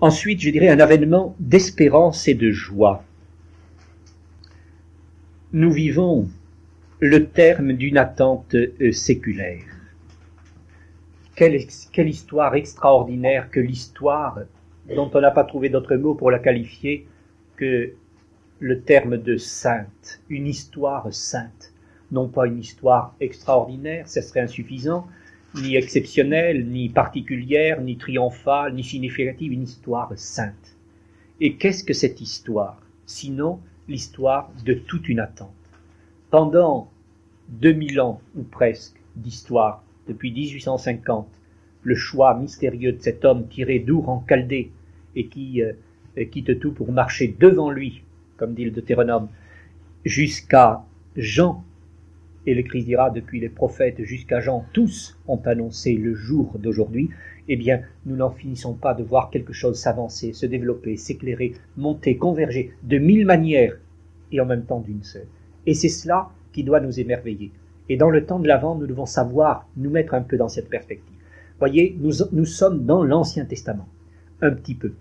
Ensuite, je dirais un avènement d'espérance et de joie. Nous vivons le terme d'une attente euh, séculaire. Quelle, quelle, histoire extraordinaire que l'histoire dont on n'a pas trouvé d'autre mot pour la qualifier que le terme de sainte, une histoire sainte. Non pas une histoire extraordinaire, ce serait insuffisant, ni exceptionnelle, ni particulière, ni triomphale, ni significative, une histoire sainte. Et qu'est-ce que cette histoire Sinon l'histoire de toute une attente? Pendant 2000 ans, ou presque, d'histoire, depuis 1850, le choix mystérieux de cet homme tiré d'Our en et qui euh, quitte tout pour marcher devant lui, comme dit le Deutéronome, jusqu'à Jean, et le Christ dira depuis les prophètes jusqu'à Jean, tous ont annoncé le jour d'aujourd'hui, eh bien, nous n'en finissons pas de voir quelque chose s'avancer, se développer, s'éclairer, monter, converger de mille manières et en même temps d'une seule. Et c'est cela qui doit nous émerveiller. Et dans le temps de l'Avent, nous devons savoir nous mettre un peu dans cette perspective. Voyez, nous, nous sommes dans l'Ancien Testament, un petit peu.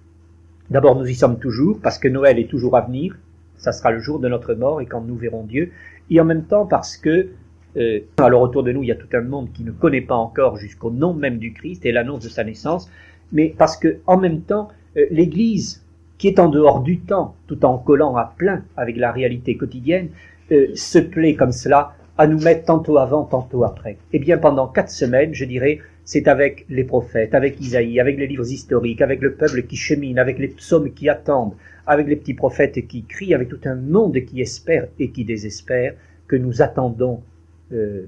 D'abord, nous y sommes toujours, parce que Noël est toujours à venir, ça sera le jour de notre mort et quand nous verrons Dieu, et en même temps parce que, euh, alors autour de nous, il y a tout un monde qui ne connaît pas encore jusqu'au nom même du Christ et l'annonce de sa naissance, mais parce que, en même temps, euh, l'Église, qui est en dehors du temps, tout en collant à plein avec la réalité quotidienne, euh, se plaît comme cela à nous mettre tantôt avant, tantôt après. Eh bien, pendant quatre semaines, je dirais, c'est avec les prophètes, avec Isaïe, avec les livres historiques, avec le peuple qui chemine, avec les psaumes qui attendent, avec les petits prophètes qui crient, avec tout un monde qui espère et qui désespère, que nous attendons euh,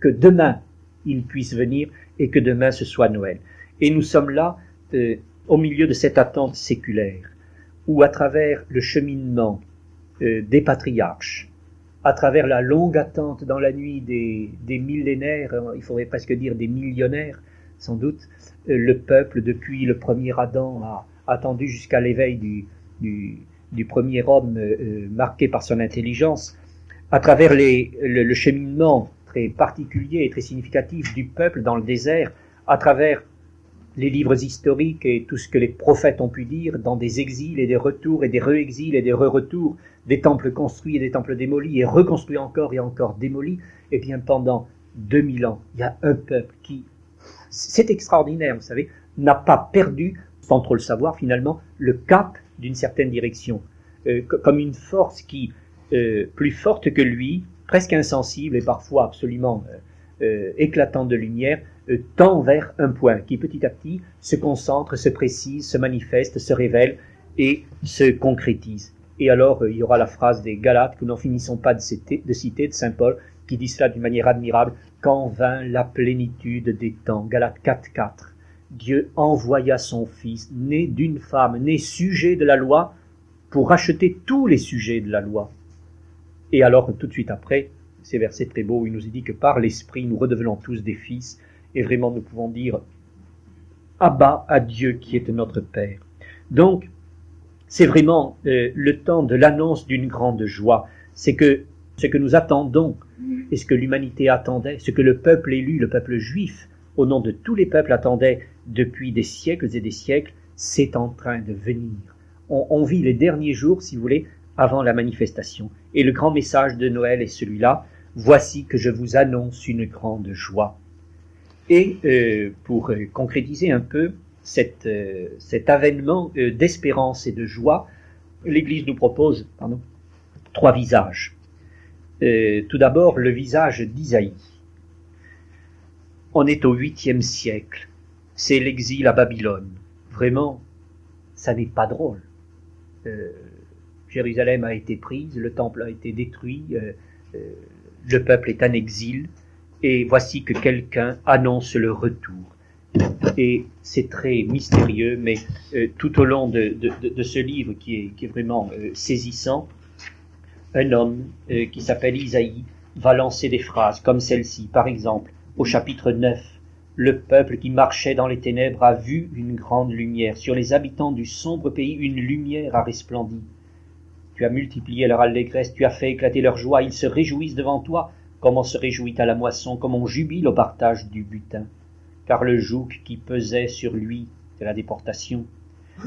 que demain il puisse venir et que demain ce soit Noël. Et nous sommes là euh, au milieu de cette attente séculaire, où à travers le cheminement euh, des patriarches, à travers la longue attente dans la nuit des, millénaires, hein, il faudrait presque dire des millionnaires, sans doute, euh, le peuple, depuis le premier Adam, a attendu jusqu'à l'éveil du, premier homme euh, euh, marqué par son intelligence, à travers le, cheminement très particulier et très significatif du peuple dans le désert, à travers les livres historiques et tout ce que les prophètes ont pu dire dans des exils et des retours et des re-exils et des re-retours, des temples construits et des temples démolis et reconstruits encore et encore démolis, et eh bien pendant 2000 ans, il y a un peuple qui, c'est extraordinaire, vous savez, n'a pas perdu, sans trop le savoir finalement, le cap d'une certaine direction, euh, comme une force qui, euh, plus forte que lui, presque insensible et parfois absolument euh, éclatante de lumière, tend vers un point qui petit à petit se concentre, se précise, se manifeste, se révèle et se concrétise. Et alors, euh, il y aura la phrase des Galates que nous n'en finissons pas de citer, de citer, de Saint Paul, qui dit cela d'une manière admirable. Quand vint la plénitude des temps, Galates 4, 4, Dieu envoya son Fils, né d'une femme, né sujet de la loi, pour racheter tous les sujets de la loi. Et alors, tout de suite après, ces versets très beaux, il nous dit que par l'Esprit, nous redevenons tous des fils, et vraiment nous pouvons dire Abba à Dieu qui est notre Père. Donc, c'est vraiment euh, le temps de l'annonce d'une grande joie. C'est que ce que nous attendons et ce que l'humanité attendait, ce que le peuple élu, le peuple juif, au nom de tous les peuples attendait depuis des siècles et des siècles, c'est en train de venir. On, on, vit les derniers jours, si vous voulez, avant la manifestation. Et le grand message de Noël est celui-là. Voici que je vous annonce une grande joie. Et euh, pour euh, concrétiser un peu, euh, cet avènement d'espérance et de joie, l'Église nous propose trois visages. Tout d'abord, le visage d'Isaïe. On est au huitième siècle. C'est l'exil à Babylone. Vraiment, ça n'est pas drôle. Jérusalem a été prise, le temple a été détruit, le peuple est en exil, et voici que quelqu'un annonce le retour et c'est très mystérieux, mais euh, tout au long de, ce livre qui est, vraiment euh, saisissant, un homme euh, qui s'appelle Isaïe va lancer des phrases comme celle-ci. Par exemple, au chapitre 9, le peuple qui marchait dans les ténèbres a vu une grande lumière. Sur les habitants du sombre pays, une lumière a resplendi. Tu as multiplié leur allégresse, tu as fait éclater leur joie, ils se réjouissent devant toi, comme on se réjouit à la moisson, comme on jubile au partage du butin? Car le joug qui pesait sur lui, de la déportation,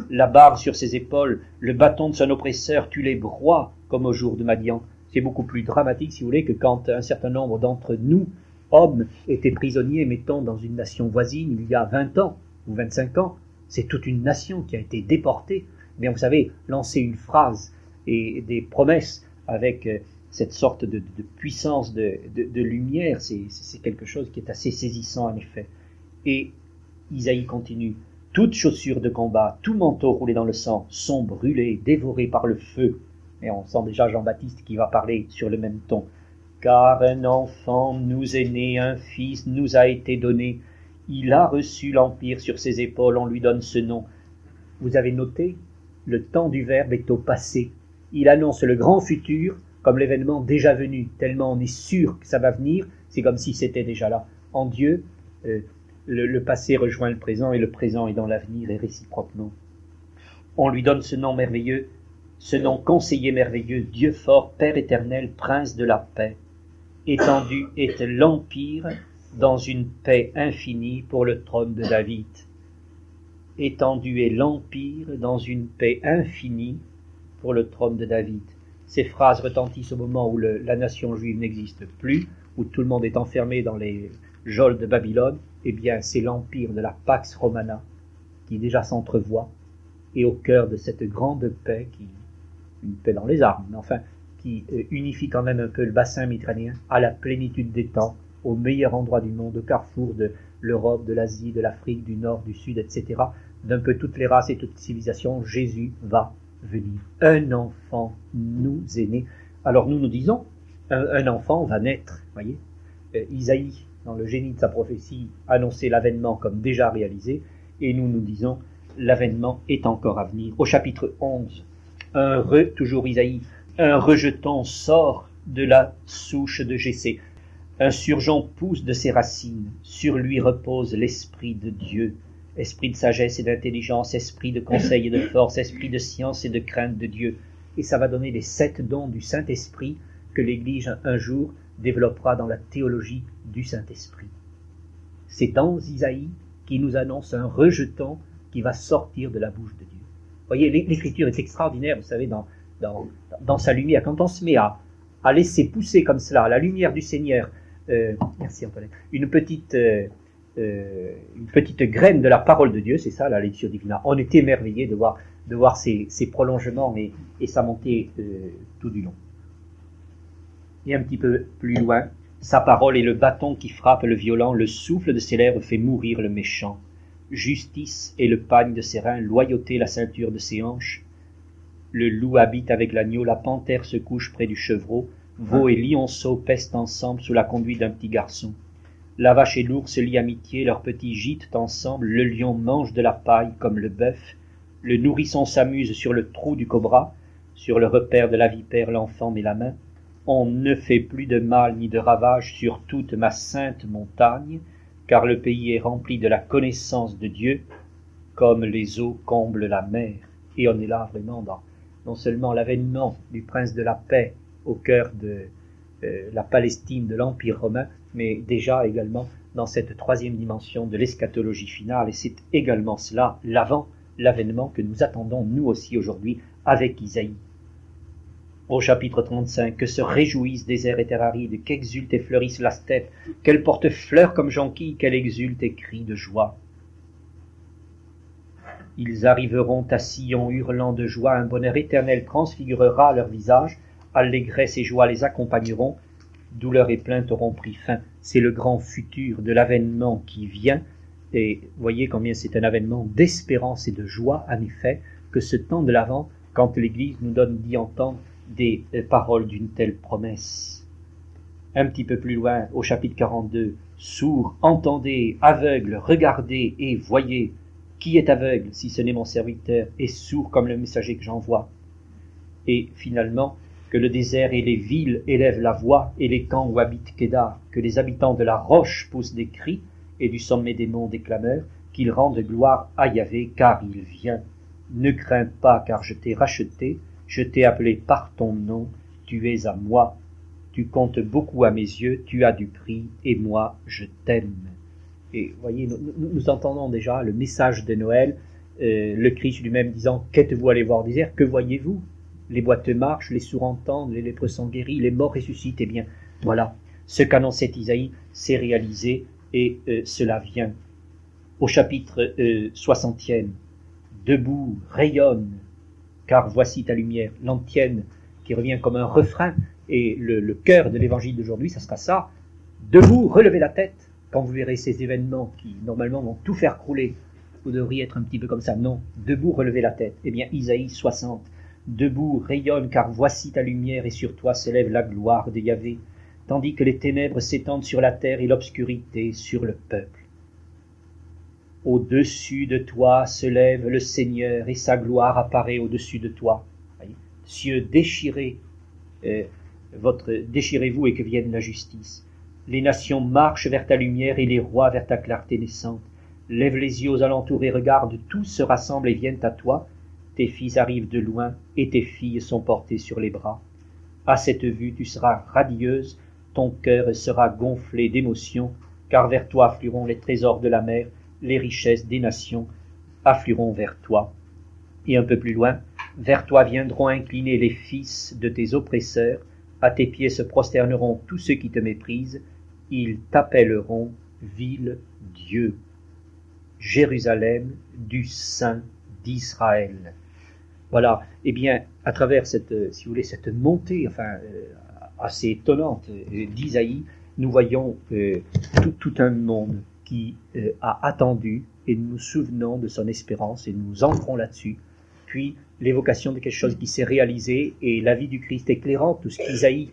la barre sur ses épaules, le bâton de son oppresseur, tu les broies comme au jour de Madian. C'est beaucoup plus dramatique, si vous voulez, que quand un certain nombre d'entre nous, hommes, étaient prisonniers, mettons, dans une nation voisine il y a 20 ans ou 25 ans. C'est toute une nation qui a été déportée. Mais vous savez, lancer une phrase et des promesses avec euh, cette sorte de, puissance de, de lumière, c'est quelque chose qui est assez saisissant en effet. Et Isaïe continue. Toutes chaussures de combat, tout manteau roulé dans le sang sont brûlés, dévorés par le feu. Et on sent déjà Jean-Baptiste qui va parler sur le même ton. Car un enfant nous est né, un fils nous a été donné. Il a reçu l'empire sur ses épaules, on lui donne ce nom. Vous avez noté, le temps du Verbe est au passé. Il annonce le grand futur comme l'événement déjà venu, tellement on est sûr que ça va venir, c'est comme si c'était déjà là. En Dieu, euh, le, passé rejoint le présent et le présent est dans l'avenir et réciproquement. On lui donne ce nom merveilleux, ce nom conseiller merveilleux, Dieu fort, Père éternel, Prince de la paix. Étendu est l'empire dans une paix infinie pour le trône de David. Étendu est l'empire dans une paix infinie pour le trône de David. Ces phrases retentissent au moment où la nation juive n'existe plus, où tout le monde est enfermé dans les geôles de Babylone, eh bien, c'est l'empire de la Pax Romana qui déjà s'entrevoit, et au cœur de cette grande paix, qui, une paix dans les armes, mais enfin, qui euh, unifie quand même un peu le bassin méditerranéen à la plénitude des temps, au meilleur endroit du monde, au carrefour de l'Europe, de l'Asie, de l'Afrique, du Nord, du Sud, etc., d'un peu toutes les races et toutes les civilisations, Jésus va venir. Un enfant nous est né. Alors nous nous disons, un, enfant va naître, voyez. Euh, Isaïe dans le génie de sa prophétie, annonçait l'avènement comme déjà réalisé, et nous nous disons, l'avènement est encore à venir. Au chapitre 11, un toujours Isaïe, un rejeton sort de la souche de Jessé. Un surgeon pousse de ses racines, sur lui repose l'esprit de Dieu, esprit de sagesse et d'intelligence, esprit de conseil et de force, esprit de science et de crainte de Dieu. Et ça va donner les sept dons du Saint-Esprit que l'Église un jour développera dans la théologie du Saint-Esprit. C'est dans Isaïe qui nous annonce un rejeton qui va sortir de la bouche de Dieu. Vous voyez, l'écriture est extraordinaire, vous savez, dans, sa lumière. Quand on se met à, laisser pousser comme cela la lumière du Seigneur, euh, merci une petite, euh, euh, une petite graine de la parole de Dieu, c'est ça la lecture divine. On est émerveillé de voir, de ces, prolongements et, sa montée tout du long. Et un petit peu plus loin, sa parole est le bâton qui frappe le violent, le souffle de ses lèvres fait mourir le méchant. Justice est le pagne de ses reins, loyauté la ceinture de ses hanches. Le loup habite avec l'agneau, la panthère se couche près du chevreau, veau et lionceau pestent ensemble sous la conduite d'un petit garçon. La vache et l'ours lient amitié, leurs petits gîtent ensemble, le lion mange de la paille comme le bœuf, le nourrisson s'amuse sur le trou du cobra, sur le repère de la vipère l'enfant met la main, on ne fait plus de mal ni de ravage sur toute ma sainte montagne, car le pays est rempli de la connaissance de Dieu, comme les eaux comblent la mer. Et on est là vraiment dans non seulement l'avènement du prince de la paix au cœur de euh, la Palestine de l'Empire romain, mais déjà également dans cette troisième dimension de l'eschatologie finale, et c'est également cela l'avant, l'avènement que nous attendons nous aussi aujourd'hui avec Isaïe. Au chapitre 35, que se réjouissent des airs et terres arides, qu'exulte et fleurisse la steppe, qu'elle porte fleurs comme jonquille, qu'elle exulte et crie de joie. Ils arriveront à Sion hurlant de joie, un bonheur éternel transfigurera leur visage, allégresse et joie les accompagneront, douleur et plainte auront pris fin. C'est le grand futur de l'avènement qui vient, et voyez combien c'est un avènement d'espérance et de joie, en effet, que ce temps de l'avant, quand l'Église nous donne d'y entendre des paroles d'une telle promesse. Un petit peu plus loin, au chapitre 42, Sourds, entendez, aveugles, regardez et voyez. Qui est aveugle si ce n'est mon serviteur, et sourd comme le messager que j'envoie? Et finalement, que le désert et les villes élèvent la voix, et les camps où habite Kédar, que les habitants de la roche poussent des cris, et du sommet des monts des clameurs, qu'ils rendent gloire à Yahvé, car il vient. Ne crains pas, car je t'ai racheté, je t'ai appelé par ton nom, tu es à moi. Tu comptes beaucoup à mes yeux, tu as du prix, et moi je t'aime. Et voyez, nous, entendons déjà le message de Noël euh, le Christ lui-même disant Qu'êtes-vous allé voir au désert? Que voyez-vous? Les boîtes marchent, les sourds entendent, les lépreux sont guéris, les morts ressuscitent. Eh bien, voilà, ce qu'annonçait Isaïe s'est réalisé et euh, cela vient. Au chapitre 60e, Debout, rayonne, car voici ta lumière, l'antienne qui revient comme un refrain, et le, le cœur de l'évangile d'aujourd'hui, ça sera ça. Debout, relevez la tête quand vous verrez ces événements qui normalement vont tout faire crouler vous devriez être un petit peu comme ça. Non, debout, relevez la tête. Eh bien, Isaïe 60. Debout, rayonne, car voici ta lumière, et sur toi s'élève la gloire de Yahvé, tandis que les ténèbres s'étendent sur la terre et l'obscurité sur le peuple. Au-dessus de toi se lève le Seigneur, et sa gloire apparaît au-dessus de toi. Cieux, déchirez, euh, votre, déchirez-vous et que vienne la justice. Les nations marchent vers ta lumière et les rois vers ta clarté naissante. Lève les yeux aux alentours et regarde, tous se rassemblent et viennent à toi. Tes fils arrivent de loin et tes filles sont portées sur les bras. À cette vue, tu seras radieuse, ton cœur sera gonflé d'émotion, car vers toi afflueront les trésors de la mer, les richesses des nations afflueront vers toi. Et un peu plus loin, vers toi viendront incliner les fils de tes oppresseurs, à tes pieds se prosterneront tous ceux qui te méprisent, ils t'appelleront ville Dieu. Jérusalem du Saint d'Israël. Voilà, eh bien, à travers cette, euh, si vous voulez, cette montée, enfin, euh, assez étonnante euh, d'Isaïe, nous voyons tout, un monde qui a attendu et nous nous souvenons de son espérance et nous entrons là-dessus. Puis l'évocation de quelque chose qui s'est réalisé et la vie du Christ éclairant tout ce qu'Isaïe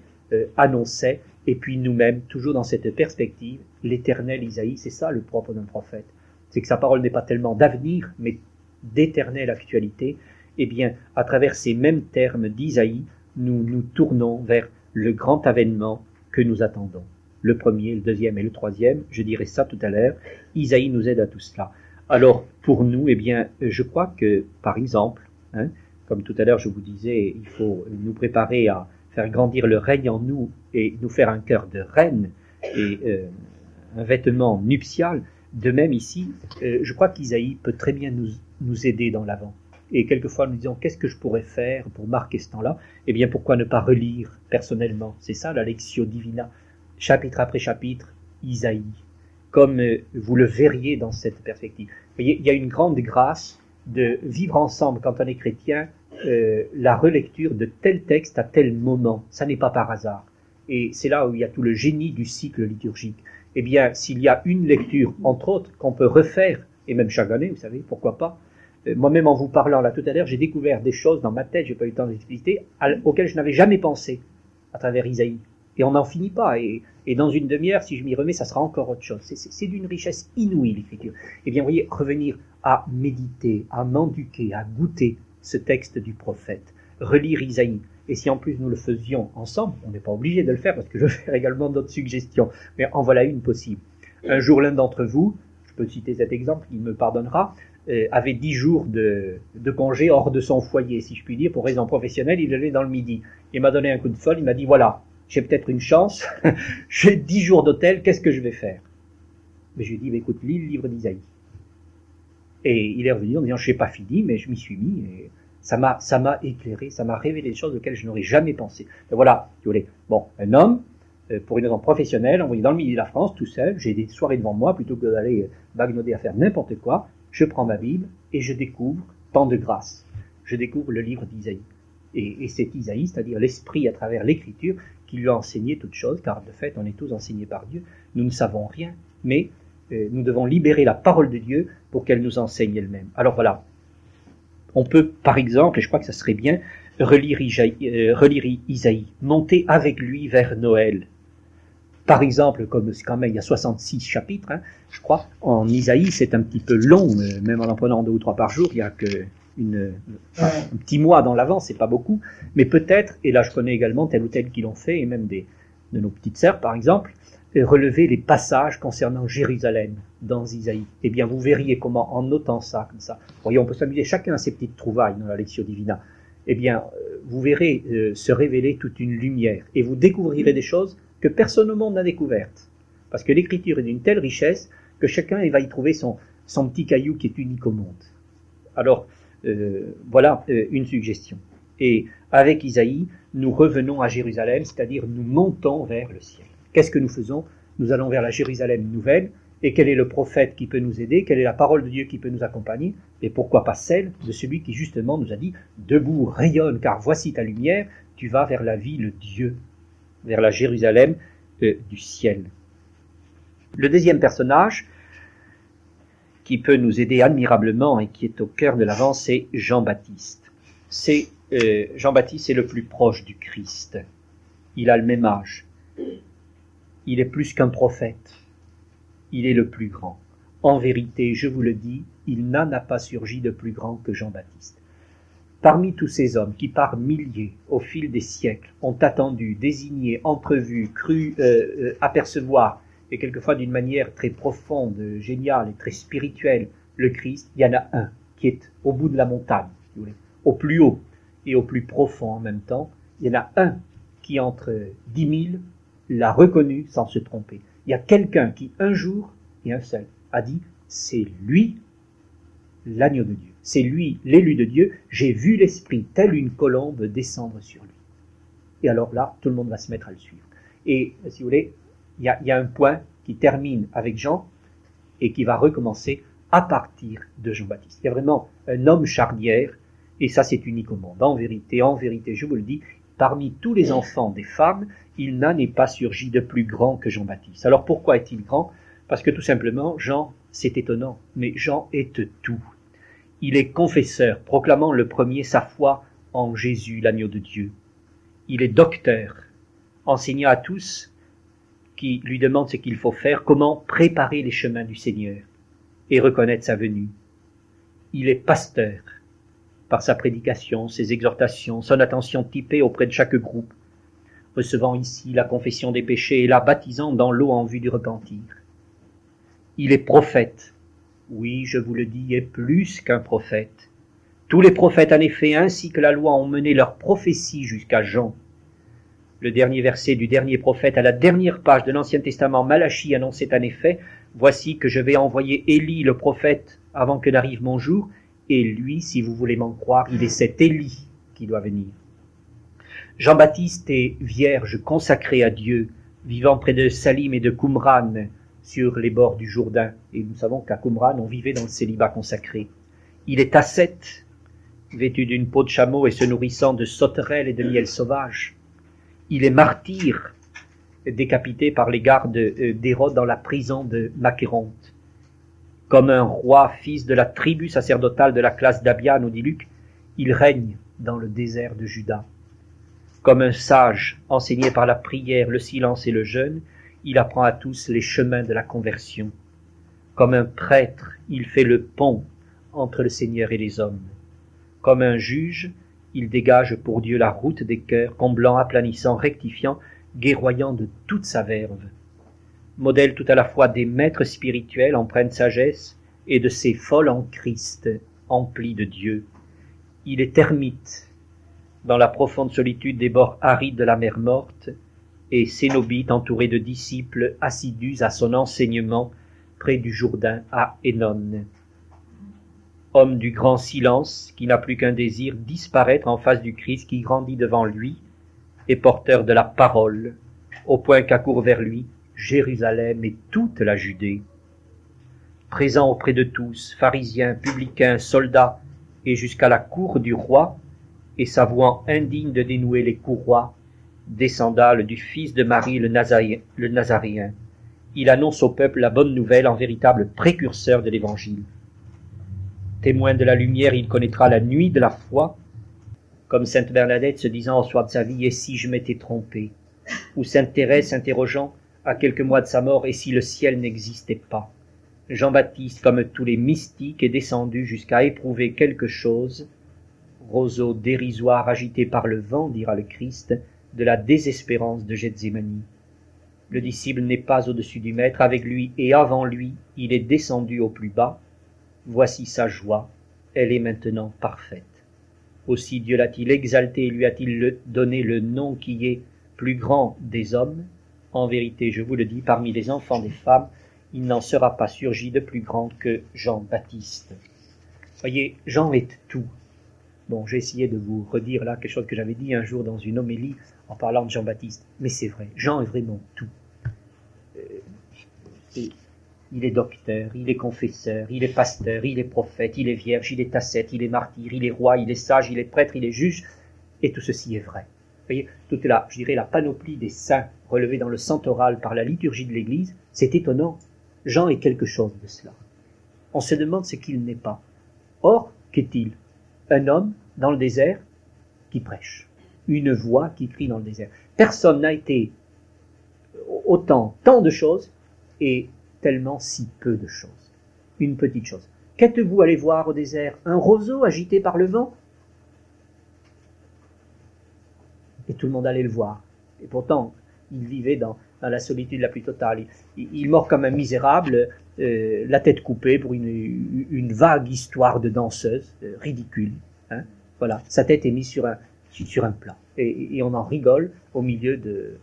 annonçait. Et puis nous-mêmes, toujours dans cette perspective, l'éternel Isaïe, c'est ça le propre d'un prophète c'est que sa parole n'est pas tellement d'avenir, mais d'éternelle actualité, eh bien, à travers ces mêmes termes d'Isaïe, nous nous tournons vers le grand avènement que nous attendons. Le premier, le deuxième et le troisième, je dirai ça tout à l'heure, Isaïe nous aide à tout cela. Alors, pour nous, eh bien, je crois que, par exemple, hein, comme tout à l'heure je vous disais, il faut nous préparer à faire grandir le règne en nous et nous faire un cœur de reine et euh, un vêtement nuptial, de même ici, euh, je crois qu'Isaïe peut très bien nous, nous aider dans l'avant. Et quelquefois nous disons qu'est-ce que je pourrais faire pour marquer ce temps-là? Eh bien pourquoi ne pas relire personnellement? C'est ça la Lectio Divina, chapitre après chapitre, Isaïe, comme euh, vous le verriez dans cette perspective. Vous voyez, il y a une grande grâce de vivre ensemble quand on est chrétien euh, la relecture de tel texte à tel moment. Ça n'est pas par hasard. Et c'est là où il y a tout le génie du cycle liturgique eh bien, s'il y a une lecture, entre autres, qu'on peut refaire, et même chaque année, vous savez, pourquoi pas, moi-même en vous parlant là tout à l'heure, j'ai découvert des choses dans ma tête, j'ai pas eu le temps d'expliquer, auxquelles je n'avais jamais pensé à travers Isaïe. Et on n'en finit pas. Et, dans une demi-heure, si je m'y remets, ça sera encore autre chose. C'est d'une richesse inouïe, l'écriture. Eh bien, vous voyez, revenir à méditer, à m'enduquer, à goûter ce texte du prophète, relire Isaïe, et si en plus nous le faisions ensemble, on n'est pas obligé de le faire parce que je vais faire également d'autres suggestions, mais en voilà une possible. Un jour, l'un d'entre vous, je peux citer cet exemple, il me pardonnera, euh, avait dix jours de, congé hors de son foyer, si je puis dire, pour raison professionnelle, il allait dans le midi. Il m'a donné un coup de folle, il m'a dit voilà, j'ai peut-être une chance, j'ai dix jours d'hôtel, qu'est-ce que je vais faire? Mais je lui ai dit, bah, écoute, lis le livre d'Isaïe. Et il est revenu en disant, je n'ai pas fini, mais je m'y suis mis. Et ça m'a, éclairé, ça m'a révélé des choses auxquelles je n'aurais jamais pensé. Et voilà, vous voulez. Bon, un homme, euh, pour une raison professionnelle, envoyé dans le milieu de la France, tout seul, j'ai des soirées devant moi, plutôt que d'aller euh, bagnoder à faire n'importe quoi, je prends ma Bible et je découvre tant de grâce. Je découvre le livre d'Isaïe. Et, c'est Isaïe, c'est-à-dire l'Esprit à travers l'Écriture, qui lui a enseigné toutes choses, car de fait, on est tous enseignés par Dieu. Nous ne savons rien, mais euh, nous devons libérer la parole de Dieu pour qu'elle nous enseigne elle-même. Alors voilà, on peut, par exemple, et je crois que ça serait bien, relire, euh, Isaïe, monter avec lui vers Noël. Par exemple, comme quand même il y a 66 chapitres, hein, je crois, en Isaïe c'est un petit peu long, même en en prenant deux ou trois par jour, il y a que une, un petit mois dans l'avant, c'est pas beaucoup, mais peut-être, et là je connais également tel ou tel qui l'ont fait, et même des, de nos petites sœurs par exemple, relever les passages concernant Jérusalem dans Isaïe. Eh bien, vous verriez comment, en notant ça comme ça, voyez, on peut s'amuser chacun à ses petites trouvailles dans la Lectio Divina. Eh bien, euh, vous verrez euh, se révéler toute une lumière et vous découvrirez des choses personne au monde n'a découvertes. Parce que l'écriture est d'une telle richesse que chacun va y trouver son, petit caillou qui est unique au monde. Alors, euh, voilà euh, une suggestion. Et avec Isaïe, nous revenons à Jérusalem, c'est-à-dire nous montons vers le ciel. Qu'est-ce que nous faisons? Nous allons vers la Jérusalem nouvelle, et quel est le prophète qui peut nous aider? Quelle est la parole de Dieu qui peut nous accompagner? Et pourquoi pas celle de celui qui justement nous a dit Debout, rayonne, car voici ta lumière, tu vas vers la ville Dieu, vers la Jérusalem euh, du ciel. Le deuxième personnage qui peut nous aider admirablement et qui est au cœur de l'avance, c'est Jean-Baptiste. C'est euh, Jean-Baptiste est le plus proche du Christ. Il a le même âge. Il est plus qu'un prophète il est le plus grand. En vérité, je vous le dis, il n'en a pas surgi de plus grand que Jean-Baptiste. Parmi tous ces hommes qui par milliers, au fil des siècles, ont attendu, désigné, entrevu, cru euh, euh, apercevoir, et quelquefois d'une manière très profonde, géniale et très spirituelle, le Christ, il y en a un qui est au bout de la montagne, au plus haut et au plus profond en même temps. Il y en a un qui, entre dix mille, l'a reconnu sans se tromper il y a quelqu'un qui un jour, et un seul, a dit, c'est lui l'agneau de Dieu. C'est lui l'élu de Dieu. J'ai vu l'Esprit, tel une colombe, descendre sur lui. Et alors là, tout le monde va se mettre à le suivre. Et si vous voulez, il y a, un point qui termine avec Jean et qui va recommencer à partir de Jean-Baptiste. Il y a vraiment un homme charnière, et ça c'est unique au monde. En vérité, en vérité, je vous le dis, parmi tous les enfants des femmes, il n'en est pas surgi de plus grand que Jean-Baptiste. Alors pourquoi est-il grand? Parce que tout simplement, Jean, c'est étonnant, mais Jean est tout. Il est confesseur, proclamant le premier sa foi en Jésus, l'agneau de Dieu. Il est docteur, enseignant à tous qui lui demandent ce qu'il faut faire, comment préparer les chemins du Seigneur et reconnaître sa venue. Il est pasteur, par sa prédication, ses exhortations, son attention typée auprès de chaque groupe, recevant ici la confession des péchés et la baptisant dans l'eau en vue du repentir. Il est prophète. Oui, je vous le dis, est plus qu'un prophète. Tous les prophètes, en effet, ainsi que la loi, ont mené leur prophétie jusqu'à Jean. Le dernier verset du dernier prophète à la dernière page de l'Ancien Testament, Malachie annonçait en effet, Voici que je vais envoyer Élie le prophète avant que n'arrive mon jour, et lui, si vous voulez m'en croire, il est cet Élie qui doit venir. Jean-Baptiste est vierge consacré à Dieu, vivant près de Salim et de Qumran, sur les bords du Jourdain. Et nous savons qu'à Qumran, on vivait dans le célibat consacré. Il est ascète, vêtu d'une peau de chameau et se nourrissant de sauterelles et de miel sauvage. Il est martyr, décapité par les gardes euh, d'Hérode dans la prison de Macéronte. Comme un roi, fils de la tribu sacerdotale de la classe d'Abian ou d'Iluc, il règne dans le désert de Juda. Comme un sage enseigné par la prière, le silence et le jeûne, il apprend à tous les chemins de la conversion. Comme un prêtre, il fait le pont entre le Seigneur et les hommes. Comme un juge, il dégage pour Dieu la route des cœurs, comblant, aplanissant, rectifiant, guerroyant de toute sa verve. Modèle tout à la fois des maîtres spirituels empreints de sagesse et de ces folles en Christ, emplis de Dieu. Il est ermite, dans la profonde solitude des bords arides de la mer morte, et Cénobite entouré de disciples assidus à son enseignement près du Jourdain à Hénon. Homme du grand silence, qui n'a plus qu'un désir disparaître en face du Christ qui grandit devant lui, et porteur de la parole, au point qu'accourt vers lui Jérusalem et toute la Judée. Présent auprès de tous, pharisiens, publicains, soldats, et jusqu'à la cour du roi, et s'avouant indigne de dénouer les courroies des du fils de Marie le, Nazaréen. Il annonce au peuple la bonne nouvelle en véritable précurseur de l'Évangile. Témoin de la lumière, il connaîtra la nuit de la foi, comme sainte Bernadette se disant au soir de sa vie, et si je m'étais trompé, ou sainte Thérèse s'interrogeant à quelques mois de sa mort, et si le ciel n'existait pas? Jean-Baptiste, comme tous les mystiques, est descendu jusqu'à éprouver quelque chose, roseau dérisoire agité par le vent, dira le Christ, de la désespérance de Gethsémanie. Le disciple n'est pas au-dessus du maître, avec lui et avant lui, il est descendu au plus bas. Voici sa joie, elle est maintenant parfaite. Aussi Dieu l'a-t-il exalté et lui a-t-il donné le nom qui est plus grand des hommes. En vérité, je vous le dis, parmi les enfants des femmes, il n'en sera pas surgi de plus grand que Jean-Baptiste. Voyez, Jean est tout. Bon, j'ai essayé de vous redire là quelque chose que j'avais dit un jour dans une homélie en parlant de Jean-Baptiste. Mais c'est vrai, Jean est vraiment tout. Euh, il est docteur, il est confesseur, il est pasteur, il est prophète, il est vierge, il est ascète, il est martyr, il est roi, il est sage, il est prêtre, il est juge, et tout ceci est vrai. Vous voyez, toute la, je dirais, la panoplie des saints relevés dans le oral par la liturgie de l'Église, c'est étonnant. Jean est quelque chose de cela. On se demande ce qu'il n'est pas. Or, qu'est-il Un homme dans le désert qui prêche. Une voix qui crie dans le désert. Personne n'a été autant, tant de choses, et tellement si peu de choses. Une petite chose. Qu'êtes-vous allé voir au désert? Un roseau agité par le vent? Et tout le monde allait le voir. Et pourtant, il vivait dans, la solitude la plus totale. Il, mort comme un misérable, euh, la tête coupée pour une, vague histoire de danseuse, euh, ridicule. Hein. Voilà, sa tête est mise sur un, sur un plat. Et, on en rigole au milieu euh,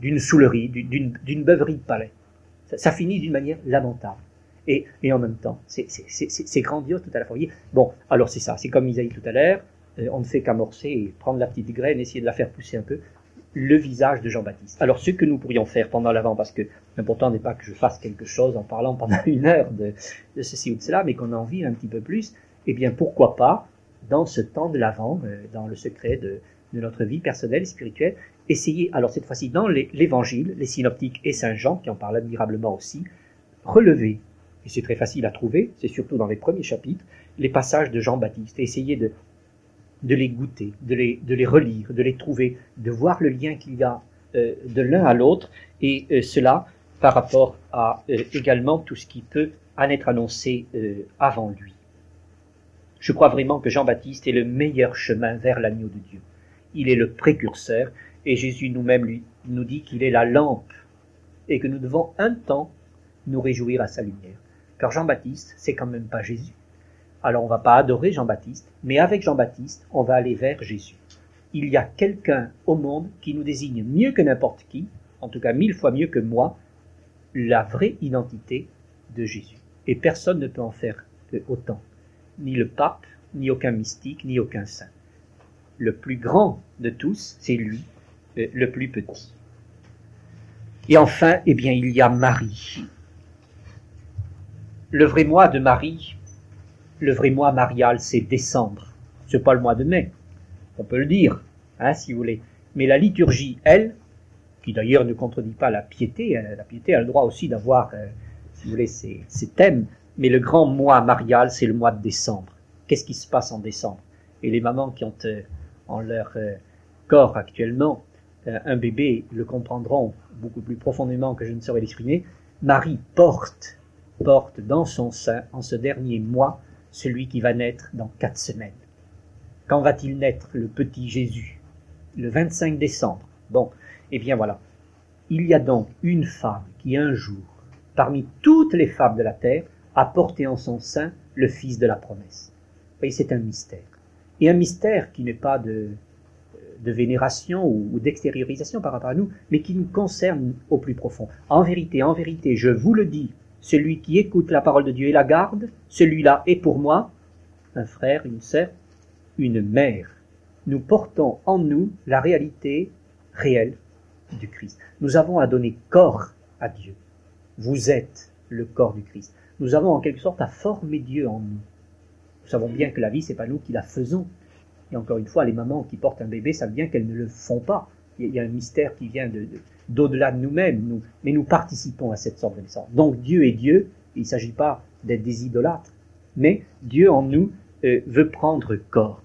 d'une soulerie, d'une beuverie de palais. Ça, finit d'une manière lamentable. Et, en même temps, c'est grandiose tout à la fois. Bon, alors c'est ça, c'est comme Isaïe tout à l'heure, on ne fait qu'amorcer et prendre la petite graine, essayer de la faire pousser un peu, le visage de Jean-Baptiste. Alors ce que nous pourrions faire pendant l'avant, parce que l'important n'est pas que je fasse quelque chose en parlant pendant une heure de, ceci ou de cela, mais qu'on en vive un petit peu plus, eh bien pourquoi pas, dans ce temps de l'avant, euh, dans le secret de, notre vie personnelle et spirituelle, essayer, alors cette fois-ci dans l'évangile, les synoptiques et Saint Jean, qui en parlent admirablement aussi, relever, et c'est très facile à trouver, c'est surtout dans les premiers chapitres, les passages de Jean-Baptiste, et essayer de, de les goûter, de les, de les relire, de les trouver, de voir le lien qu'il y a euh, de l'un à l'autre, et euh, cela par rapport à euh, également tout ce qui peut en être annoncé avant lui. Je crois vraiment que Jean-Baptiste est le meilleur chemin vers l'agneau de Dieu. Il est le précurseur, et Jésus nous-mêmes lui, nous dit qu'il est la lampe et que nous devons un temps nous réjouir à sa lumière. Car Jean-Baptiste, c'est quand même pas Jésus. Alors on va pas adorer Jean-Baptiste, mais avec Jean-Baptiste, on va aller vers Jésus. Il y a quelqu'un au monde qui nous désigne mieux que n'importe qui, en tout cas mille fois mieux que moi, la vraie identité de Jésus. Et personne ne peut en faire autant. Ni le pape, ni aucun mystique, ni aucun saint. Le plus grand de tous, c'est lui, euh, le plus petit. Et enfin, eh bien, il y a Marie. Le vrai mois de Marie, le vrai mois marial, c'est décembre. C'est pas le mois de mai. On peut le dire, hein, si vous voulez. Mais la liturgie, elle, qui d'ailleurs ne contredit pas la piété, hein, la piété a le droit aussi d'avoir, euh, si vous voulez, ses, thèmes. Mais le grand mois marial, c'est le mois de décembre. Qu'est-ce qui se passe en décembre? Et les mamans qui ont euh, en leur corps actuellement euh, un bébé le comprendront beaucoup plus profondément que je ne saurais l'exprimer, Marie porte, porte dans son sein, en ce dernier mois, celui qui va naître dans quatre semaines. Quand va-t-il naître le petit Jésus? Le 25 décembre. Bon, eh bien voilà. Il y a donc une femme qui un jour, parmi toutes les femmes de la terre, a porté en son sein le Fils de la promesse. Vous voyez, c'est un mystère. Et un mystère qui n'est pas de, vénération ou, d'extériorisation par rapport à nous, mais qui nous concerne au plus profond. En vérité, en vérité, je vous le dis, celui qui écoute la parole de Dieu et la garde, celui-là est pour moi un frère, une sœur, une mère. Nous portons en nous la réalité réelle du Christ. Nous avons à donner corps à Dieu. Vous êtes le corps du Christ. Nous avons en quelque sorte à former Dieu en nous. Nous savons bien que la vie, c'est pas nous qui la faisons, et encore une fois, les mamans qui portent un bébé savent bien qu'elles ne le font pas. Il y a un mystère qui vient d'au-delà de, nous-mêmes, nous, mais nous participons à cette sorte de naissance. Donc Dieu est Dieu, il ne s'agit pas d'être des idolâtres, mais Dieu en nous euh, veut prendre corps.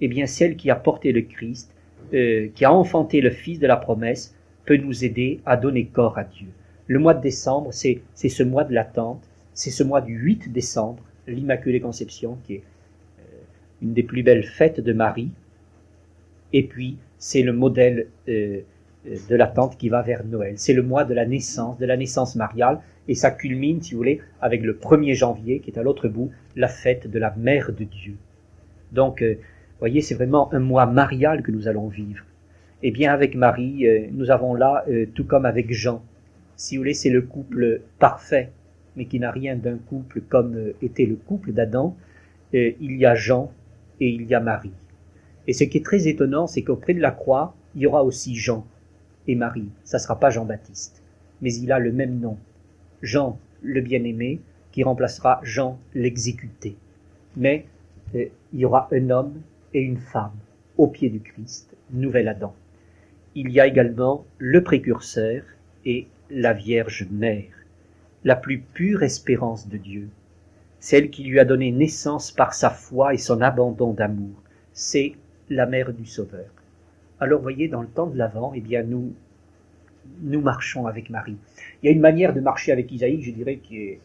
Eh bien, celle qui a porté le Christ, euh, qui a enfanté le Fils de la promesse, peut nous aider à donner corps à Dieu. Le mois de décembre, c'est ce mois de l'attente, c'est ce mois du 8 décembre, l'Immaculée Conception, qui est une des plus belles fêtes de Marie. Et puis, c'est le modèle euh, euh, de l'attente qui va vers Noël. C'est le mois de la naissance, de la naissance mariale, et ça culmine, si vous voulez, avec le 1er janvier, qui est à l'autre bout, la fête de la Mère de Dieu. Donc, euh, voyez, c'est vraiment un mois marial que nous allons vivre. Et bien avec Marie, nous avons là, tout comme avec Jean, si vous voulez, c'est le couple parfait, mais qui n'a rien d'un couple comme était le couple d'Adam, il y a Jean et il y a Marie. Et ce qui est très étonnant, c'est qu'auprès de la croix, il y aura aussi Jean et Marie. Ça ne sera pas Jean-Baptiste, mais il a le même nom. Jean le bien-aimé, qui remplacera Jean l'exécuté. Mais euh, il y aura un homme et une femme au pied du Christ, nouvel Adam. Il y a également le précurseur et la Vierge Mère, la plus pure espérance de Dieu, celle qui lui a donné naissance par sa foi et son abandon d'amour. C'est la mère du Sauveur. Alors voyez, dans le temps de l'Avent, eh bien nous, nous marchons avec Marie. Il y a une manière de marcher avec Isaïe, je dirais, qui est,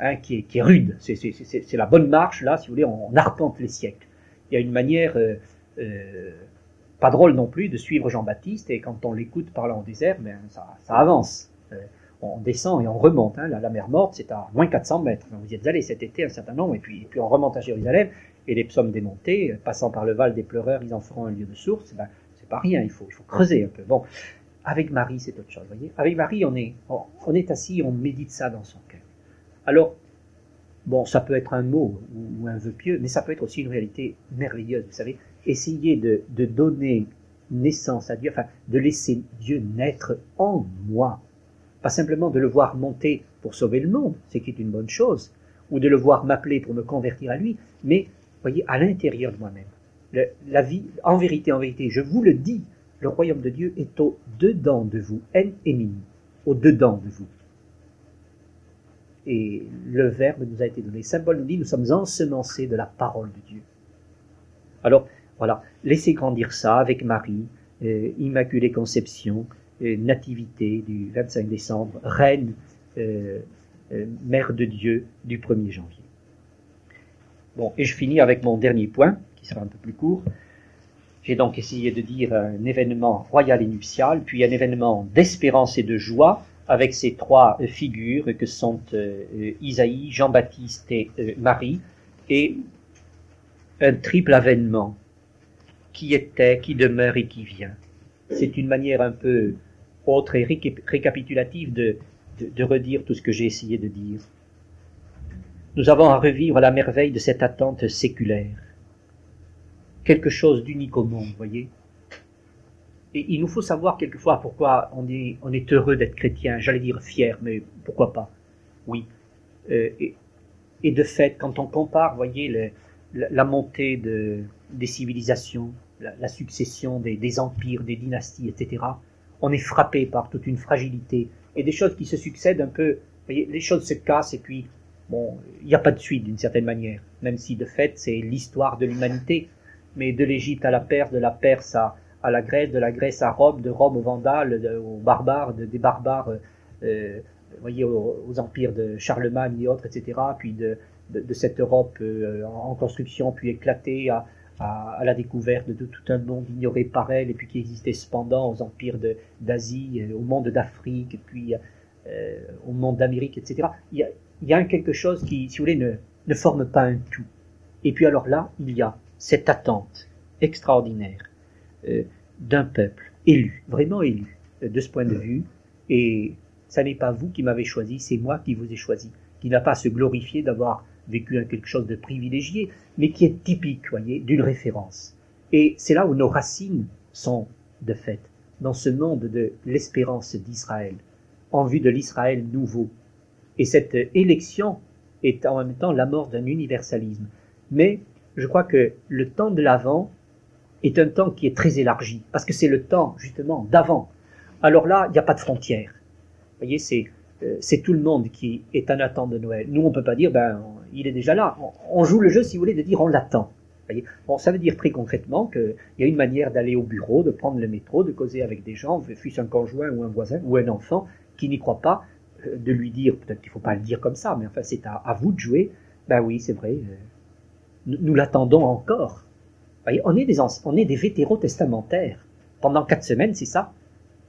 hein, qui est, rude. C'est la bonne marche, là, si vous voulez, on, arpente les siècles. Il y a une manière, euh, euh, pas drôle non plus, de suivre Jean-Baptiste, et quand on l'écoute parler en désert, ben, ça, ça avance. Euh, on descend et on remonte. Hein. La, mer morte, c'est à moins 400 mètres. Vous y êtes allé cet été un certain nombre, et puis, puis on remonte à Jérusalem, et les psaumes démontés, passant par le val des pleureurs, ils en feront un lieu de source. Ben, c'est pas rien, il faut, il faut creuser un peu. Bon, avec Marie, c'est autre chose, voyez. Avec Marie, on est, est assis, on médite ça dans son cœur. Alors, bon, ça peut être un mot ou, un vœu pieux, mais ça peut être aussi une réalité merveilleuse, vous savez. Essayer de, de donner naissance à Dieu, enfin, de laisser Dieu naître en moi. Pas simplement de le voir monter pour sauver le monde, ce qui est une bonne chose, ou de le voir m'appeler pour me convertir à lui, mais, voyez, à l'intérieur de moi-même. la vie, en vérité, en vérité, je vous le dis, le royaume de Dieu est au dedans de vous, en emini, au dedans de vous. Et le Verbe nous a été donné. Symbole nous dit, nous sommes ensemencés de la parole de Dieu. Alors, voilà, laissez grandir ça avec Marie, euh, Immaculée Conception, euh, Nativité du 25 décembre, Reine, euh, Mère de Dieu du 1er janvier. Bon, et je finis avec mon dernier point, qui sera un peu plus court. J'ai donc essayé de dire un événement royal et nuptial, puis un événement d'espérance et de joie, avec ces trois figures que sont euh, Isaïe, Jean-Baptiste et euh, Marie, et un triple avènement qui était, qui demeure et qui vient. C'est une manière un peu autre et récapitulative de, de redire tout ce que j'ai essayé de dire. Nous avons à revivre la merveille de cette attente séculaire quelque chose d'unique au monde, voyez. Et il nous faut savoir quelquefois pourquoi on est, heureux d'être chrétien, j'allais dire fier, mais pourquoi pas Oui. Euh, et, de fait, quand on compare, voyez, la, montée de, des civilisations, la, succession des, des, empires, des dynasties, etc., on est frappé par toute une fragilité et des choses qui se succèdent un peu. Voyez, les choses se cassent et puis, il n'y a pas de suite d'une certaine manière, même si de fait c'est l'histoire de l'humanité mais de l'Égypte à la Perse, de la Perse à, à, la Grèce, de la Grèce à Rome, de Rome aux Vandales, aux barbares, de, des barbares, euh, euh voyez, aux, empires de Charlemagne et autres, etc., puis de, de, cette Europe euh, en, construction, puis éclatée à, à, la découverte de tout un monde ignoré par elle, et puis qui existait cependant aux empires d'Asie, au monde d'Afrique, puis au monde d'Amérique, etc. Il y, a, il y a quelque chose qui, si vous voulez, ne, ne forme pas un tout. Et puis alors là, il y a cette attente extraordinaire euh, d'un peuple élu, vraiment élu, euh, de ce point de vue. Et ça n'est pas vous qui m'avez choisi, c'est moi qui vous ai choisi, qui n'a pas à se glorifier d'avoir vécu quelque chose de privilégié, mais qui est typique, voyez, d'une référence. Et c'est là où nos racines sont, de fait, dans ce monde de l'espérance d'Israël, en vue de l'Israël nouveau. Et cette élection est en même temps la mort d'un universalisme. Mais je crois que le temps de l'avant est un temps qui est très élargi, parce que c'est le temps justement d'avant. Alors là, il n'y a pas de frontières. Vous voyez, c'est euh, tout le monde qui est en attente de Noël. Nous, on peut pas dire, ben, il est déjà là. On, joue le jeu, si vous voulez, de dire on l'attend. Bon, ça veut dire très concrètement qu'il y a une manière d'aller au bureau, de prendre le métro, de causer avec des gens, fût-ce un conjoint ou un voisin ou un enfant qui n'y croit pas, de lui dire, peut-être qu'il ne faut pas le dire comme ça, mais enfin c'est à, vous de jouer. Ben oui, c'est vrai, euh, nous, l'attendons encore. on est des, on est des testamentaires. Pendant quatre semaines, c'est ça,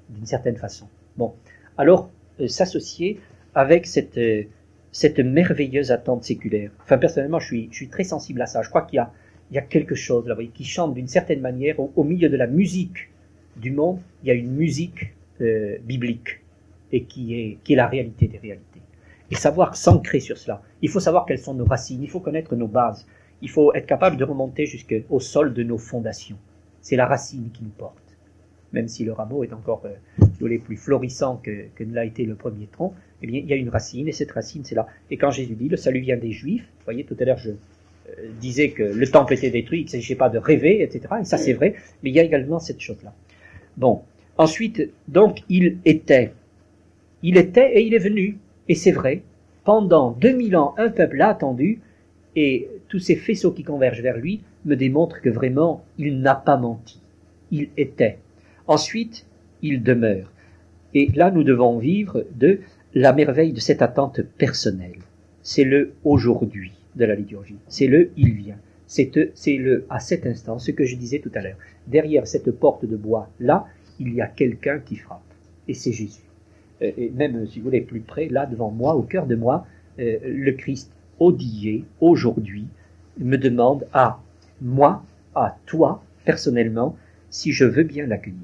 d'une certaine façon. Bon, alors euh, s'associer avec cette, euh, cette merveilleuse attente séculaire. Enfin, personnellement, je suis, je suis très sensible à ça. Je crois qu'il y a, il y a quelque chose là, qui chante d'une certaine manière au, milieu de la musique du monde. Il y a une musique biblique et qui est, qui est la réalité des réalités. Et savoir s'ancrer sur cela. Il faut savoir quelles sont nos racines. Il faut connaître nos bases il faut être capable de remonter jusqu'au sol de nos fondations. C'est la racine qui nous porte. Même si le rameau est encore euh, plus florissant que, que l'a été le premier tronc, eh bien, il y a une racine, et cette racine, c'est là. Et quand Jésus dit, le salut vient des Juifs, vous voyez, tout à l'heure, je euh, disais que le temple était détruit, qu'il ne s'agissait pas de rêver, etc. Et ça, c'est vrai, mais il y a également cette chose-là. Bon. Ensuite, donc, il était. Il était et il est venu. Et c'est vrai, pendant 2000 ans, un peuple l'a attendu, et tous ces faisceaux qui convergent vers lui me démontrent que vraiment, il n'a pas menti. Il était. Ensuite, il demeure. Et là, nous devons vivre de la merveille de cette attente personnelle. C'est le aujourd'hui de la liturgie. C'est le il vient. C'est le à cet instant, ce que je disais tout à l'heure. Derrière cette porte de bois, là, il y a quelqu'un qui frappe. Et c'est Jésus. Euh, et même, si vous voulez, plus près, là, devant moi, au cœur de moi, euh, le Christ odié, aujourd'hui, me demande à moi, à toi, personnellement, si je veux bien l'accueillir.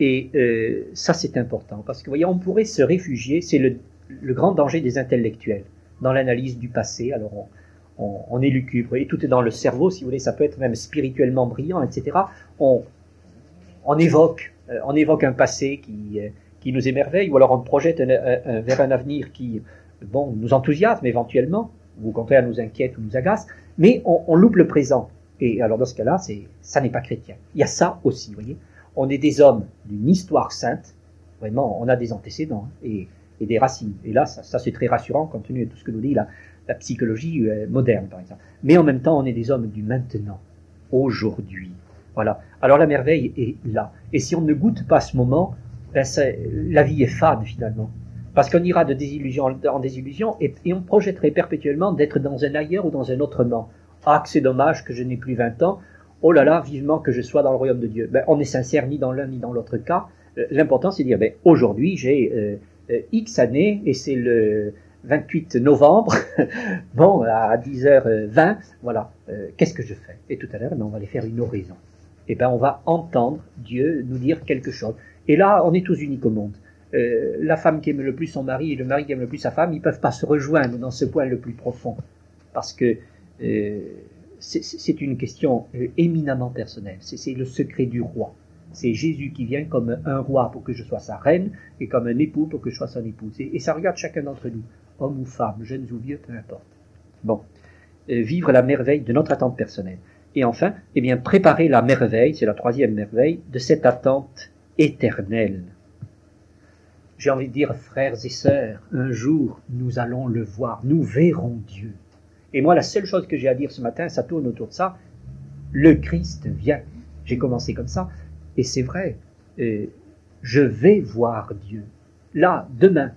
Et euh, ça, c'est important, parce que, voyez, on pourrait se réfugier, c'est le, grand danger des intellectuels, dans l'analyse du passé. Alors, on, on, est lucubre, et tout est dans le cerveau, si vous voulez, ça peut être même spirituellement brillant, etc. On, on évoque, on évoque un passé qui, qui nous émerveille, ou alors on projette vers un avenir qui, bon, nous enthousiasme éventuellement, ou au contraire nous inquiète ou nous agace, mais on, loupe le présent. Et alors dans ce cas-là, ça n'est pas chrétien. Il y a ça aussi, vous voyez on est des hommes d'une histoire sainte, vraiment, on a des antécédents hein, et, des racines. Et là, ça, c'est très rassurant compte tenu de tout ce que nous dit la, la psychologie euh, moderne, par exemple. Mais en même temps, on est des hommes du maintenant, aujourd'hui. Voilà. Alors la merveille est là. Et si on ne goûte pas ce moment, ben la vie est fade finalement. Parce qu'on ira de désillusion en désillusion et, on projetterait perpétuellement d'être dans un ailleurs ou dans un autrement. Ah, c'est dommage que je n'ai plus 20 ans oh là là, vivement que je sois dans le royaume de Dieu. Ben, on est sincère ni dans l'un ni dans l'autre cas. Euh, l'important, c'est de dire, ben, aujourd'hui, j'ai euh, euh, X années et c'est le 28 novembre, bon, à 10h20, voilà, qu'est-ce que je fais? Et tout à l'heure, ben, on va aller faire une oraison. Et ben, on va entendre Dieu nous dire quelque chose. Et là, on est tous uniques au monde. la femme qui aime le plus son mari et le mari qui aime le plus sa femme, ils peuvent pas se rejoindre dans ce point le plus profond. Parce que c'est une question euh, éminemment personnelle. C'est le secret du roi. C'est Jésus qui vient comme un roi pour que je sois sa reine et comme un époux pour que je sois son épouse. Et, ça regarde chacun d'entre nous, homme ou femme, jeunes ou vieux, peu importe. Bon, euh, vivre la merveille de notre attente personnelle. Et enfin, eh bien, préparer la merveille, c'est la troisième merveille, de cette attente éternelle. J'ai envie de dire, frères et sœurs, un jour, nous allons le voir, nous verrons Dieu. Et moi, la seule chose que j'ai à dire ce matin, ça tourne autour de ça. Le Christ vient. J'ai commencé comme ça. Et c'est vrai. Euh, je vais voir Dieu. Là, demain.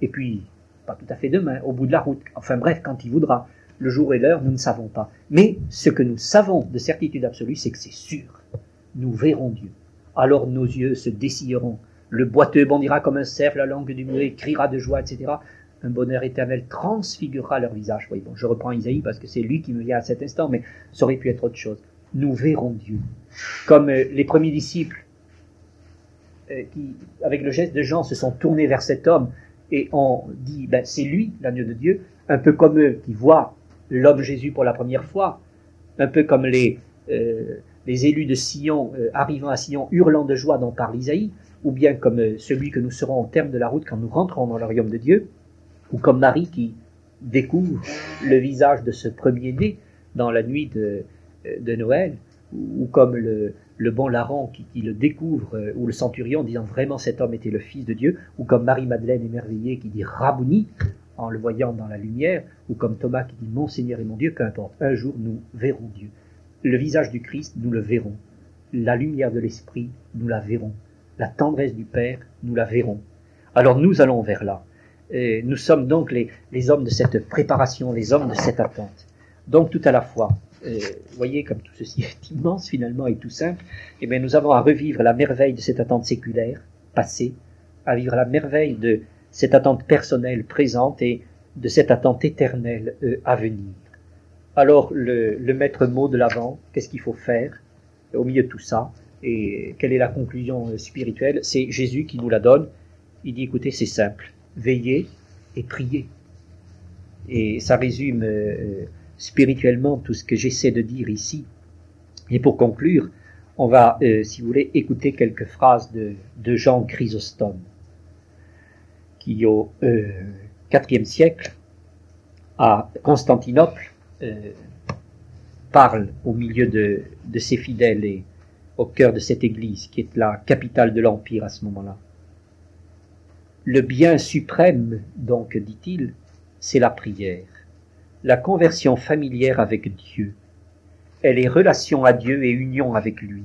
Et puis, pas tout à fait demain, au bout de la route. Enfin bref, quand il voudra. Le jour et l'heure, nous ne savons pas. Mais ce que nous savons de certitude absolue, c'est que c'est sûr. Nous verrons Dieu. Alors nos yeux se dessilleront. Le boiteux bondira comme un cerf, la langue du muet criera de joie, etc un bonheur éternel transfigurera leur visage. Oui, bon, je reprends Isaïe parce que c'est lui qui me vient à cet instant, mais ça aurait pu être autre chose. Nous verrons Dieu. Comme euh, les premiers disciples euh, qui, avec le geste de Jean, se sont tournés vers cet homme et ont dit, ben, c'est lui, l'agneau de Dieu, un peu comme eux qui voient l'homme Jésus pour la première fois, un peu comme les, euh, les élus de Sion arrivant à Sion hurlant de joie dont parle Isaïe, ou bien comme celui que nous serons au terme de la route quand nous rentrons dans le royaume de Dieu, ou comme Marie qui découvre le visage de ce premier-né dans la nuit de, de Noël, ou comme le, bon larron qui, le découvre, euh, ou le centurion disant vraiment cet homme était le Fils de Dieu, ou comme Marie-Madeleine émerveillée qui dit Rabouni en le voyant dans la lumière, ou comme Thomas qui dit Mon Seigneur et mon Dieu, qu'importe, un jour nous verrons Dieu. Le visage du Christ, nous le verrons. La lumière de l'Esprit, nous la verrons. La tendresse du Père, nous la verrons. Alors nous allons vers là nous sommes donc les, hommes de cette préparation, les hommes de cette attente. Donc tout à la fois, euh, voyez comme tout ceci est immense finalement et tout simple, eh bien nous avons à revivre la merveille de cette attente séculaire, passée, à vivre la merveille de cette attente personnelle présente et de cette attente éternelle euh, à venir. Alors le, maître mot de l'avant, qu'est-ce qu'il faut faire au milieu de tout ça et quelle est la conclusion euh, spirituelle? C'est Jésus qui nous la donne. Il dit écoutez, c'est simple veiller et prier. Et ça résume euh, spirituellement tout ce que j'essaie de dire ici. Et pour conclure, on va, euh, si vous voulez, écouter quelques phrases de, de Jean Chrysostome, qui au IVe siècle, à Constantinople, parle au milieu de, de ses fidèles et au cœur de cette église qui est la capitale de l'Empire à ce moment-là. Le bien suprême, donc, dit-il, c'est la prière, la conversion familière avec Dieu. Elle est relation à Dieu et union avec lui.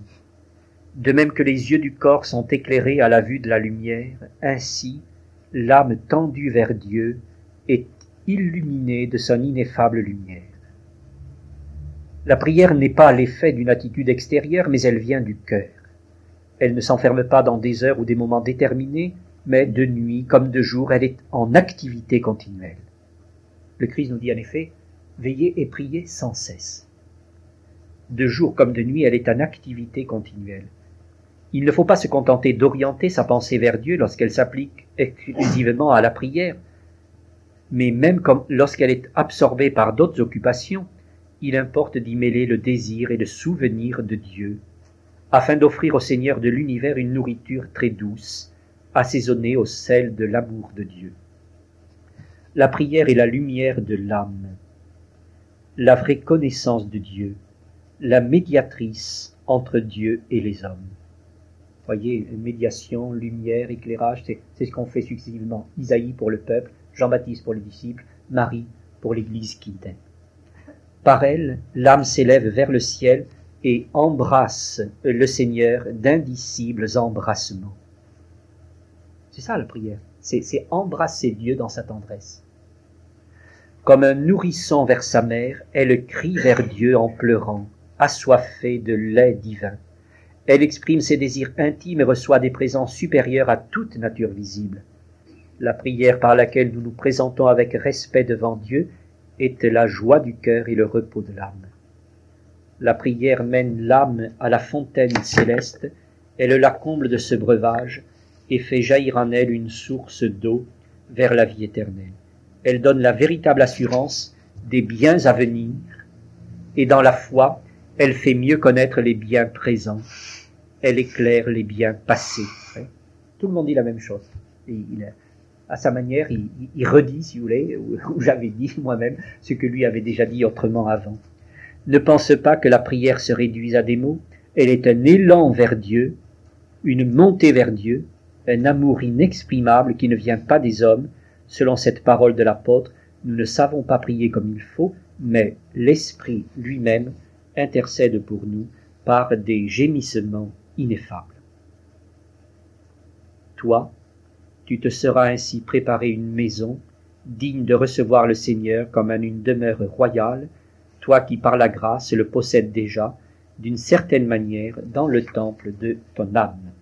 De même que les yeux du corps sont éclairés à la vue de la lumière, ainsi l'âme tendue vers Dieu est illuminée de son ineffable lumière. La prière n'est pas l'effet d'une attitude extérieure, mais elle vient du cœur. Elle ne s'enferme pas dans des heures ou des moments déterminés, mais de nuit comme de jour, elle est en activité continuelle. Le Christ nous dit en effet, veillez et priez sans cesse. De jour comme de nuit, elle est en activité continuelle. Il ne faut pas se contenter d'orienter sa pensée vers Dieu lorsqu'elle s'applique exclusivement à la prière, mais même lorsqu'elle est absorbée par d'autres occupations, il importe d'y mêler le désir et le souvenir de Dieu, afin d'offrir au Seigneur de l'univers une nourriture très douce, assaisonnée au sel de l'amour de Dieu. La prière est la lumière de l'âme, la vraie connaissance de Dieu, la médiatrice entre Dieu et les hommes. Voyez, médiation, lumière, éclairage, c'est ce qu'on fait successivement. Isaïe pour le peuple, Jean-Baptiste pour les disciples, Marie pour l'Église qui. Par elle, l'âme s'élève vers le ciel et embrasse le Seigneur d'indicibles embrassements. C'est ça la prière, c'est embrasser Dieu dans sa tendresse. Comme un nourrisson vers sa mère, elle crie vers Dieu en pleurant, assoiffée de lait divin. Elle exprime ses désirs intimes et reçoit des présents supérieurs à toute nature visible. La prière par laquelle nous nous présentons avec respect devant Dieu est la joie du cœur et le repos de l'âme. La prière mène l'âme à la fontaine céleste, elle la comble de ce breuvage et fait jaillir en elle une source d'eau vers la vie éternelle. Elle donne la véritable assurance des biens à venir et dans la foi, elle fait mieux connaître les biens présents. Elle éclaire les biens passés. Tout le monde dit la même chose. À sa manière, il, redit, si vous voulez, ou, j'avais dit moi-même, ce que lui avait déjà dit autrement avant. Ne pense pas que la prière se réduise à des mots, elle est un élan vers Dieu, une montée vers Dieu, un amour inexprimable qui ne vient pas des hommes, selon cette parole de l'apôtre, nous ne savons pas prier comme il faut, mais l'Esprit lui-même intercède pour nous par des gémissements ineffables. Toi, tu te seras ainsi préparé une maison, digne de recevoir le Seigneur comme une demeure royale, toi qui par la grâce le possèdes déjà, d'une certaine manière, dans le temple de ton âme.